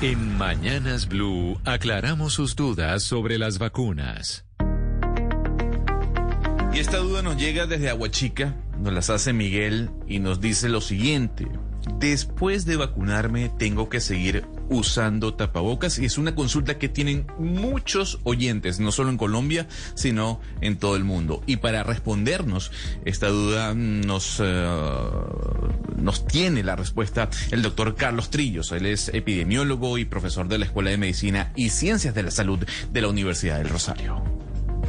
En Mañanas Blue aclaramos sus dudas sobre las vacunas. Y esta duda nos llega desde Aguachica, nos las hace Miguel y nos dice lo siguiente. Después de vacunarme tengo que seguir usando tapabocas y es una consulta que tienen muchos oyentes, no solo en Colombia, sino en todo el mundo. Y para respondernos esta duda nos, eh, nos tiene la respuesta el doctor Carlos Trillos. Él es epidemiólogo y profesor de la Escuela de Medicina y Ciencias de la Salud de la Universidad del Rosario.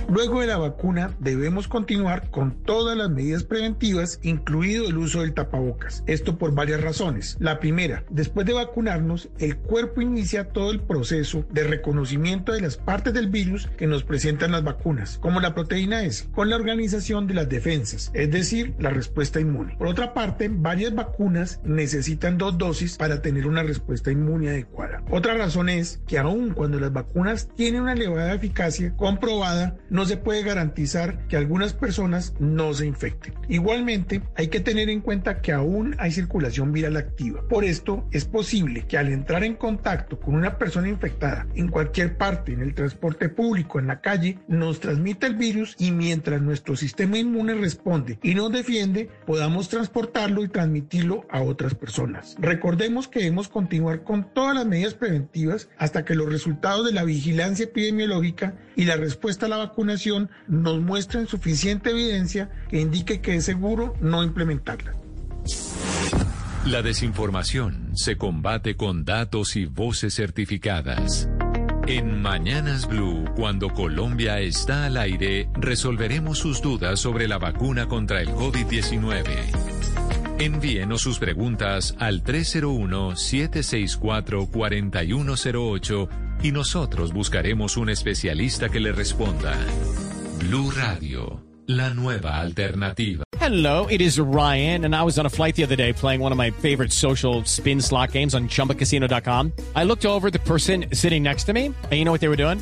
Luego de la vacuna debemos continuar con todas las medidas preventivas, incluido el uso del tapabocas. Esto por varias razones. La primera, después de vacunarnos, el cuerpo inicia todo el proceso de reconocimiento de las partes del virus que nos presentan las vacunas, como la proteína S, con la organización de las defensas, es decir, la respuesta inmune. Por otra parte, varias vacunas necesitan dos dosis para tener una respuesta inmune adecuada. Otra razón es que aun cuando las vacunas tienen una elevada eficacia comprobada, no se puede garantizar que algunas personas no se infecten. Igualmente, hay que tener en cuenta que aún hay circulación viral activa. Por esto, es posible que al entrar en contacto con una persona infectada en cualquier parte, en el transporte público, en la calle, nos transmita el virus y mientras nuestro sistema inmune responde y nos defiende, podamos transportarlo y transmitirlo a otras personas. Recordemos que debemos continuar con todas las medidas preventivas hasta que los resultados de la vigilancia epidemiológica y la respuesta a la vacunación nos muestren suficiente evidencia que indique que es seguro no implementarla. La desinformación se combate con datos y voces certificadas. En Mañanas Blue, cuando Colombia está al aire, resolveremos sus dudas sobre la vacuna contra el COVID-19. Envíenos sus preguntas al 301-764-4108 y nosotros buscaremos un especialista que le responda. Blue Radio, la nueva alternativa. Hello, it is Ryan, and I was on a flight the other day playing one of my favorite social spin slot games on chumbacasino.com. I looked over the person sitting next to me, and you know what they were doing?